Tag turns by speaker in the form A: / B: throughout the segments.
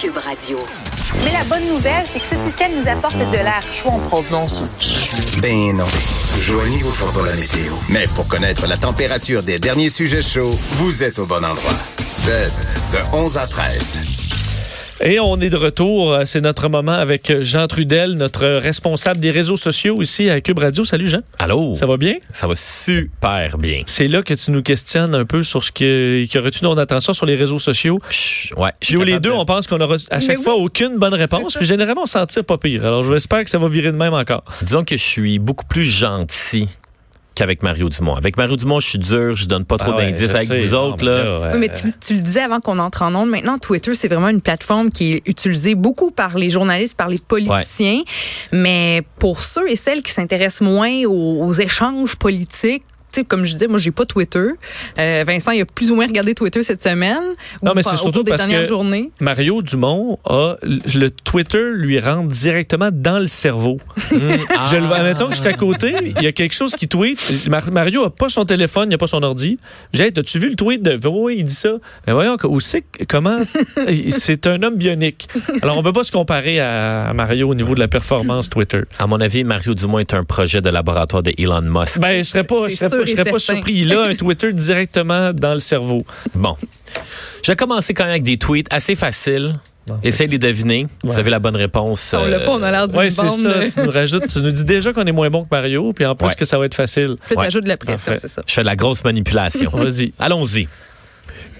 A: Cube Radio.
B: Mais la bonne nouvelle, c'est que ce système nous apporte de l'air chaud en provenance.
C: Ben non. Joignez vous fera pas la météo. Mais pour connaître la température des derniers sujets chauds, vous êtes au bon endroit. De 11 à 13.
D: Et on est de retour. C'est notre moment avec Jean Trudel, notre responsable des réseaux sociaux ici à Cube Radio. Salut Jean.
E: Allô?
D: Ça va bien?
E: Ça va super bien.
D: C'est là que tu nous questionnes un peu sur ce qui, qui a retenu notre attention sur les réseaux sociaux.
E: Chut, ouais. je suis
D: Puis les deux,
E: de-
D: on pense qu'on aura à chaque
B: Mais
D: fois
B: oui.
D: aucune bonne réponse. Puis généralement, on s'en tire pas pire. Alors, j'espère que ça va virer de même encore.
E: Disons que je suis beaucoup plus gentil qu'avec Mario Dumont. Avec Mario Dumont, je suis dur, je donne pas trop
D: Ah ouais,
E: d'indices. Avec
D: sais.
E: vous
D: Non,
E: autres,
D: mais
E: là.
B: Oui, mais tu, tu le disais avant qu'on entre en onde. Maintenant, Twitter, c'est vraiment une plateforme qui est utilisée beaucoup par les journalistes, par les politiciens. Mais pour ceux et celles qui s'intéressent moins aux, aux échanges politiques, comme je disais, moi, j'ai pas Twitter. Euh, Vincent, il a plus ou moins regardé Twitter cette semaine.
D: Non,
B: ou
D: mais c'est surtout
B: des
D: parce
B: dernières
D: que-
B: journées.
D: Mario Dumont a le Twitter lui rentre directement dans le cerveau. Je le vois. Mettons que je suis à côté, il y a quelque chose qui tweet. Mar- Mario a pas son téléphone, il a pas son ordi. J'ai dit, as-tu vu le tweet de oui, il dit ça. Mais voyons, où c'est comment? C'est un homme bionique. Alors on peut pas se comparer à, Mario au niveau de la performance Twitter.
E: À mon avis, Mario Dumont est un projet de laboratoire de Elon Musk.
D: Ben, je serais pas, je
B: C'est
D: serais pas,
B: sûr
D: je serais pas surpris. Il a un Twitter directement dans le cerveau.
E: Bon. Je vais commencer quand même avec des tweets assez faciles. Essayez de les deviner. Vous
D: Ouais.
E: avez la bonne réponse.
B: On l'a
E: euh,
B: pas, on a l'air d'une
D: Oui, c'est ça.
B: euh,
D: Tu nous rajoutes, tu nous dis déjà qu'on est moins bon que Mario, puis en plus
E: Ouais.
D: que ça va être facile.
E: Ouais.
B: t'ajoutes de la pression, c'est ça.
E: Je fais de la grosse manipulation.
D: Vas-y.
E: Allons-y.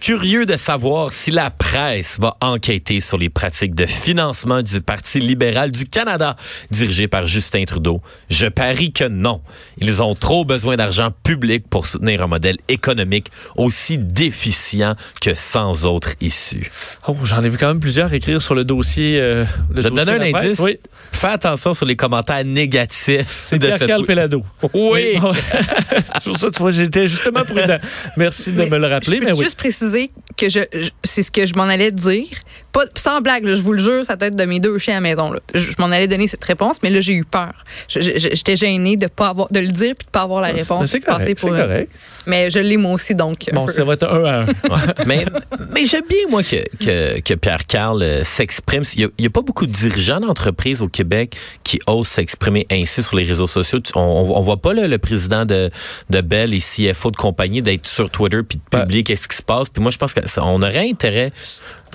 E: Curieux de savoir si la presse va enquêter sur les pratiques de financement du Parti libéral du Canada, dirigé par Justin Trudeau. Je parie que non. Ils ont trop besoin d'argent public pour soutenir un modèle économique aussi déficient que sans autre issue.
D: Oh, j'en ai vu quand même plusieurs écrire sur le dossier. euh, le
E: Je te
D: dossier
E: donne
D: de
E: un indice.
D: Oui,
E: Fais attention sur les commentaires négatifs
D: c'est
E: de
D: Pierre
E: cette...
D: Pelado.
E: Oui.
D: C'est pour ça, tu vois, j'étais justement prudent. Merci de
B: Mais
D: me le rappeler.
B: Je
D: Mais
B: peux
D: oui.
B: juste que je- c'est ce que je m'en allais dire. Pas, sans blague, là, je vous le jure, ça tête de mes deux chiens à la maison. Là. Je, je m'en allais donner cette réponse, mais là, j'ai eu peur. J'étais gênée de pas avoir, de le dire puis de pas avoir la réponse.
D: C'est correct.
B: Pour-
D: correct.
B: Mais je l'ai moi aussi, donc.
D: Bon, ça va être un à un.
E: Ouais. mais mais j'aime bien, moi, que, que, que Pierre Carl euh, s'exprime. Il n'y a, pas beaucoup de dirigeants d'entreprise au Québec qui osent s'exprimer ainsi sur les réseaux sociaux. On, on, on voit pas là, le président de, de Bell et CFO de compagnie d'être sur Twitter puis de
D: Ben-
E: publier qu'est-ce qui se passe. Puis moi, je pense qu'on aurait intérêt.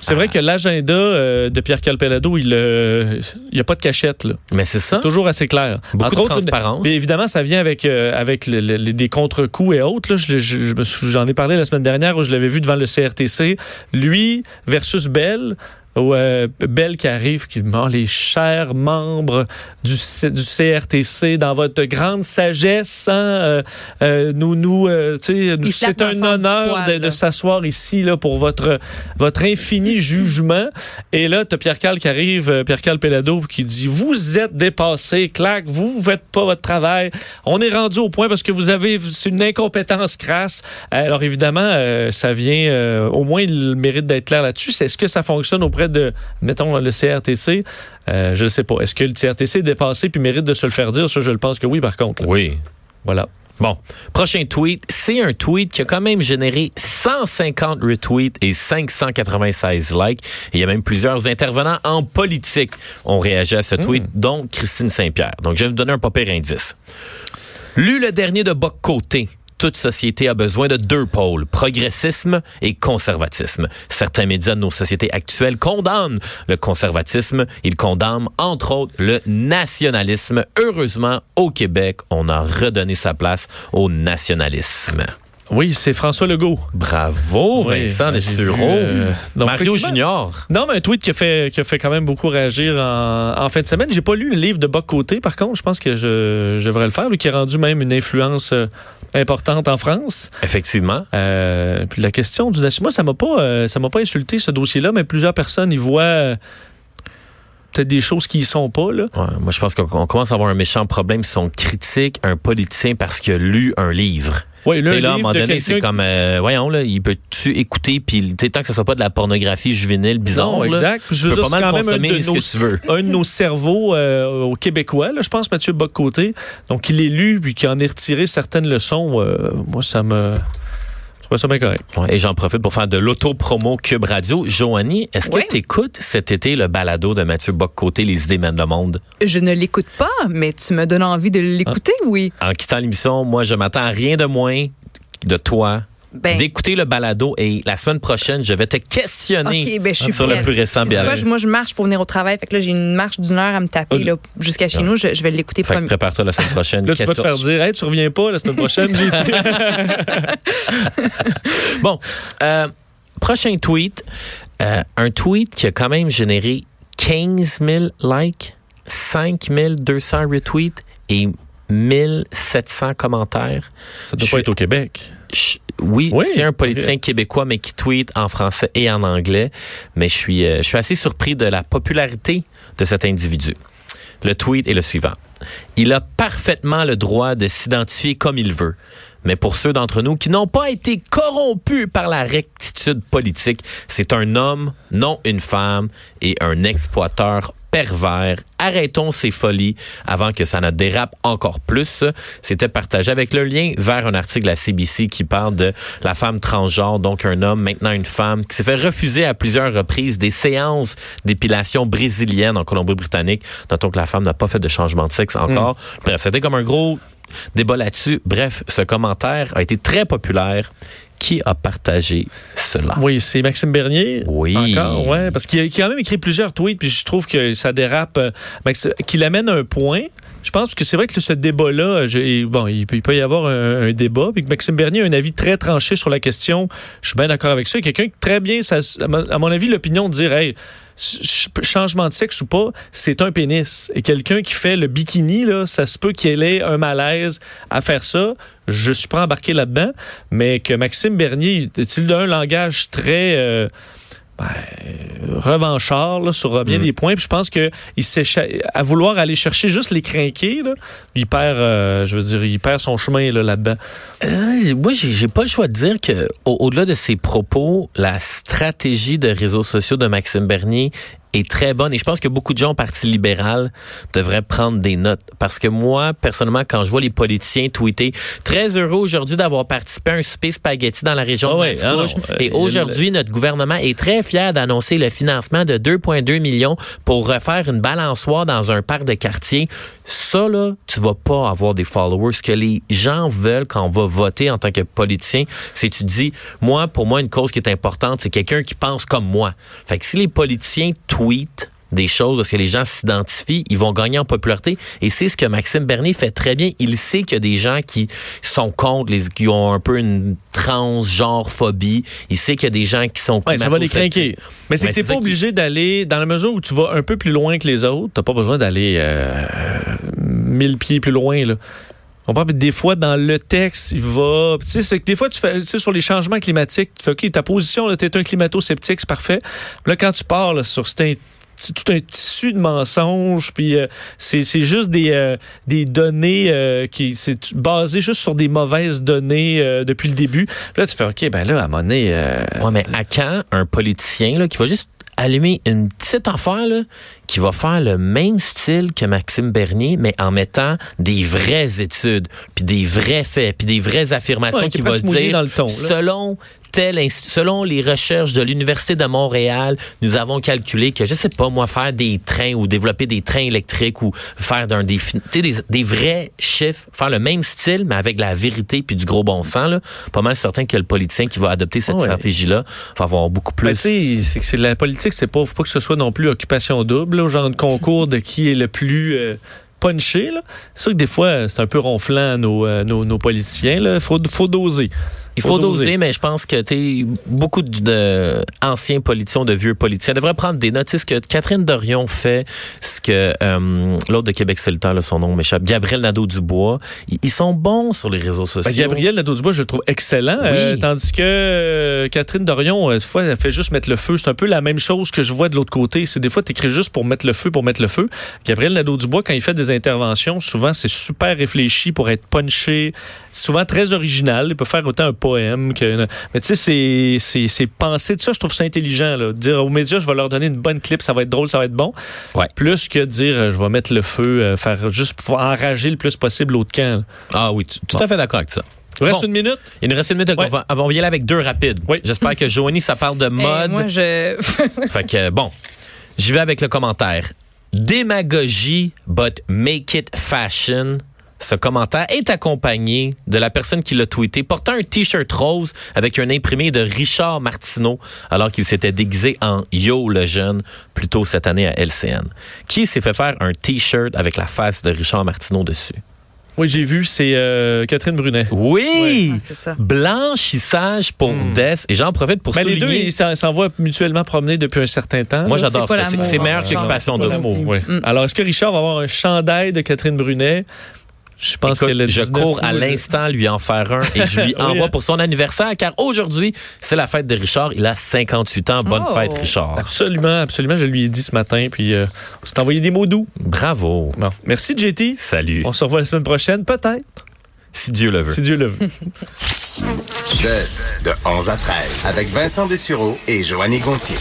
D: C'est vrai que l'agenda euh, de Pierre Calpelado, il euh, il y a pas de cachette. Là.
E: Mais c'est ça.
D: Toujours assez clair.
E: Beaucoup de transparence.
D: mais évidemment, ça vient avec, euh, avec le- le- les- des contre-coups et autres. là. Je- je- J'en ai parlé la semaine dernière où je l'avais vu devant le CRTC. Lui versus Bell. Où, euh, Bell qui arrive, qui demande les chers membres du, C- du CRTC dans votre grande sagesse, hein, euh, euh, nous, nous, euh, tu nous- c'est un honneur
B: poil,
D: de, de s'asseoir ici là pour votre votre infini jugement. Et là, t'as Pierre Cal qui arrive, Pierre Cal Pelado, qui dit vous êtes dépassé, clac, vous vous faites pas votre travail. On est rendu au point parce que vous avez c'est une incompétence crasse. Alors évidemment, ça vient au moins il mérite d'être clair là-dessus. Est-ce que ça fonctionne auprès de mettons le CRTC euh, Je ne sais pas. Est-ce que le CRTC est dépassé puis mérite de se le faire dire? Ça, je le pense que oui. Par contre, là.
E: Oui.
D: voilà.
E: Bon, prochain tweet, c'est un tweet qui a quand même généré 150 retweets et 596 likes. Et il y a même plusieurs intervenants en politique ont réagi à ce tweet, dont Christine Saint-Pierre. Donc, je vais vous donner un pas pire indice. Lu le dernier de Boc Côté. Toute société a besoin de deux pôles, progressisme et conservatisme. Certains médias de nos sociétés actuelles condamnent le conservatisme. Ils condamnent, entre autres, le nationalisme. Heureusement, au Québec, on a redonné sa place au nationalisme.
D: Oui, c'est François Legault.
E: Bravo,
D: Oui,
E: Vincent
D: ben,
E: Dessureau.
D: euh, donc,
E: Mario Junior.
D: Non, mais un tweet qui a fait, qui a fait quand même beaucoup réagir en, en fin de semaine. J'ai pas lu le livre de Boc Côté, par contre. Je pense que je, je devrais le faire, lui qui a rendu même une influence euh, importante en France.
E: Effectivement.
D: Euh, puis la question du national, moi, ça m'a pas, euh, ça m'a pas insulté ce dossier-là, mais plusieurs personnes y voient peut-être des choses qui y sont pas là.
E: Ouais, moi, je pense qu'on on commence à avoir un méchant problème si on critique un politicien parce qu'il a lu un livre.
D: Oui,
E: Là,
D: là,
E: à un moment donné, c'est comme, euh, voyons, là, il peut-tu écouter, puis tant que ce soit pas de la pornographie juvénile bizarre,
D: Non,
E: là,
D: exact.
E: Tu peux pas mal
D: même un
E: consommer
D: de,
E: ce
D: nos,
E: que tu veux.
D: un de nos cerveaux euh, au Québécois, là, je pense, Mathieu Bocoté. Donc, il est lu, puis qui en est retiré certaines leçons. euh, moi, ça me... pas ça bien correct.
E: Ouais, et j'en profite pour faire de l'auto-promo Cube Radio. Joanie, est-ce
B: Oui.
E: que tu écoutes cet été le balado de Mathieu Bock-Côté, Les idées mènent le monde?
B: Je ne l'écoute pas, mais tu me donnes envie de l'écouter, oui.
E: En quittant l'émission, moi, je m'attends à rien de moins de toi.
B: Ben,
E: d'écouter le balado et la semaine prochaine, je vais te questionner
B: ben,
E: sur le plus récent bien.
B: je- Moi, je marche pour venir au travail. Fait que là, j'ai une marche d'une heure à me taper là, jusqu'à chez nous. Je, je vais l'écouter premier.
E: prépare-toi la semaine prochaine.
D: Là, tu vas te faire dire, hey, tu reviens pas la semaine prochaine, j'ai dit.
E: Bon, euh, prochain tweet. Euh, un tweet qui a quand même généré 15 000 likes, 5 200 retweets et 1700 commentaires.
D: Ça doit
E: Je-
D: pas être au Québec.
E: Oui,
D: Oui,
E: c'est un politicien québécois, mais qui tweet en français et en anglais. Mais je suis, euh, je suis assez surpris de la popularité de cet individu. Le tweet est le suivant. Il a parfaitement le droit de s'identifier comme il veut. Mais pour ceux d'entre nous qui n'ont pas été corrompus par la rectitude politique, c'est un homme, non une femme, et un exploiteur pervers. Arrêtons ces folies avant que ça ne dérape encore plus. C'était partagé avec le lien vers un article de la CBC qui parle de la femme transgenre, donc un homme, maintenant une femme, qui s'est fait refuser à plusieurs reprises des séances d'épilation brésilienne en Colombie-Britannique. Notons que la femme n'a pas fait de changement de sexe encore. Bref, c'était comme un gros débat là-dessus. Bref, ce commentaire a été très populaire. Qui a partagé cela?
D: Oui, c'est Maxime Bernier.
E: Oui.
D: Encore, ouais, parce qu'il a, qu'il a quand même écrit plusieurs tweets, puis je trouve que ça dérape, euh, Max- qu'il amène un point. Je pense que c'est vrai que ce débat-là, bon, il peut, il y avoir un, débat, puis Maxime Bernier a un avis très tranché sur la question. Je suis bien d'accord avec ça. Quelqu'un qui très bien, à mon- avis, l'opinion de dire, hey, ch- changement de sexe ou pas, c'est un pénis. Et quelqu'un qui fait le bikini, là, ça se peut qu'il ait un malaise à faire ça. Je suis pas embarqué là-dedans, mais que Maxime Bernier, il a un langage très euh, ben, revanchard là, sur bien
E: Mhm.
D: des points. Puis je pense que il à vouloir aller chercher juste les crinqués, là, il perd, euh, je veux dire, il perd son chemin là, là-dedans.
E: Euh, moi, j'ai pas le choix de dire que au- au-delà de ses propos, la stratégie de réseaux sociaux de Maxime Bernier est très bonne. Et je pense que beaucoup de gens au Parti libéral devraient prendre des notes. Parce que moi personnellement quand je vois les politiciens tweeter très heureux aujourd'hui d'avoir participé à un souper spaghetti dans la région
D: Ah
E: de
D: ouais, ah
E: Mascouche
D: non, euh,
E: et aujourd'hui notre gouvernement est très fier d'annoncer le financement de 2,2 millions pour refaire une balançoire dans un parc de quartier. Ça là tu vas pas avoir des followers. Ce que les gens veulent quand on va voter en tant que politicien c'est tu dis moi pour moi une cause qui est importante c'est quelqu'un qui pense comme moi. Fait que si les politiciens des choses parce que les gens s'identifient, ils vont gagner en popularité. Et c'est ce que Maxime Bernier fait très bien. Il sait qu'il y a des gens qui sont contre, les, qui ont un peu une transgenre phobie. Il sait qu'il y a des gens qui sont
D: Ouais, ça va les craquer. Mais c'est que t'es pas
E: qui-
D: obligé d'aller, dans la mesure où tu vas un peu plus loin que les autres, t'as pas besoin d'aller euh, mille pieds plus loin, là. On parle des fois dans le texte, il va. Tu sais, des fois, tu fais, tu sais, sur les changements climatiques, tu fais OK, ta position, là, t'es un climato-sceptique, c'est parfait. Là, quand tu pars là, sur c'est tout un tissu de mensonges, puis euh, c'est c'est juste des, euh, des données euh, qui c'est basé juste sur des mauvaises données depuis le début. Là, tu fais OK, ben là, à un moment donné, euh,
E: Ouais, mais à quand un politicien là, qui va juste allumer une petite affaire là, qui va faire le même style que Maxime Bernier, mais en mettant des vraies études, puis des vrais faits, puis des vraies affirmations
D: Ouais, qui
E: va dire
D: dans le ton,
E: selon selon les recherches de l'université de Montréal, nous avons calculé que je sais pas moi faire des trains ou développer des trains électriques ou faire d'un des, des des vrais chiffres, faire le même style mais avec la vérité puis du gros bon sens là. Pas mal certain que le politicien qui va adopter cette
D: Ouais.
E: stratégie là va avoir beaucoup plus
D: Ben, tu sais, c'est la politique, c'est pas, faut pas que ce soit non plus occupation double, là, au genre de concours de qui est le plus euh, punché. C'est sûr que des fois, c'est un peu ronflant nos, euh, nos, nos politiciens. Il faut, faut doser.
E: Il faut doser, mais je pense que tu beaucoup de, de anciens politiciens, de vieux politiciens devraient prendre des notes. Ce que Catherine Dorion fait, ce que euh, l'autre de Québec solidaire, là, son nom m'échappe, Gabriel Nadeau-Dubois, ils, sont bons sur les réseaux sociaux.
D: Ben, Gabriel Nadeau-Dubois, je le trouve excellent. euh, tandis que euh, Catherine Dorion, euh, des fois, elle fait juste mettre le feu. C'est un peu la même chose que je vois de l'autre côté. C'est des fois, tu écris juste pour mettre le feu, pour mettre le feu. Gabriel Nadeau-Dubois, quand il fait des interventions, souvent, c'est super réfléchi pour être punché. Souvent très original. Il peut faire autant un poème que. Mais tu sais, c'est- c'est c'est pensé de ça. Je trouve ça intelligent. Là. Dire aux médias, je vais leur donner une bonne clip, ça va être drôle, ça va être bon.
E: Ouais.
D: Plus que dire, euh, je vais mettre le feu, euh, faire juste pour enrager le plus possible l'autre camp. là.
E: Ah oui, tout à fait d'accord avec ça.
D: Il reste
E: Bon.
D: une minute?
E: Il nous reste une minute.
D: Ouais.
E: On, va, on va y aller avec deux rapides.
D: Oui.
E: J'espère que Joanie, ça parle de
B: Eh,
E: mode.
B: moi, je.
E: Fait que, bon, j'y vais avec le commentaire. Démagogie, but make it fashion. Ce commentaire est accompagné de la personne qui l'a tweeté portant un t-shirt rose avec un imprimé de Richard Martineau alors qu'il s'était déguisé en Yo le jeune plus tôt cette année à LCN. Qui s'est fait faire un t-shirt avec la face de Richard Martineau dessus?
D: Oui, j'ai vu, c'est euh, Catherine Brunet.
E: Oui!
B: Ah, c'est ça.
E: Blanchissage pour Dess. Et j'en profite pour
D: Mais les deux, ils s'en- s'envoient mutuellement promener depuis un certain temps.
E: Moi, j'adore ça. C'est- meilleur
B: c'est
D: L'amour,
B: Mm.
D: oui.
B: Mm.
D: Alors, est-ce que Richard va avoir un chandail de Catherine Brunet? Je pense
E: Écoute,
D: a
E: je
D: 19
E: cours à l'instant lui en faire un et je lui envoie
D: hein.
E: pour son anniversaire car aujourd'hui, c'est la fête de Richard. Il a 58 ans. Bonne
B: Oh.
E: fête, Richard.
D: Absolument, absolument. Je lui ai dit ce matin, puis euh, on s'est envoyé des mots doux.
E: Bravo.
D: Bon. Merci, JT.
E: Salut.
D: On se revoit la semaine prochaine, peut-être,
E: Si Dieu le veut.
D: si Dieu le veut.
C: Jess, de 11 à 13, avec Vincent Dessureau et Joanny Gontier.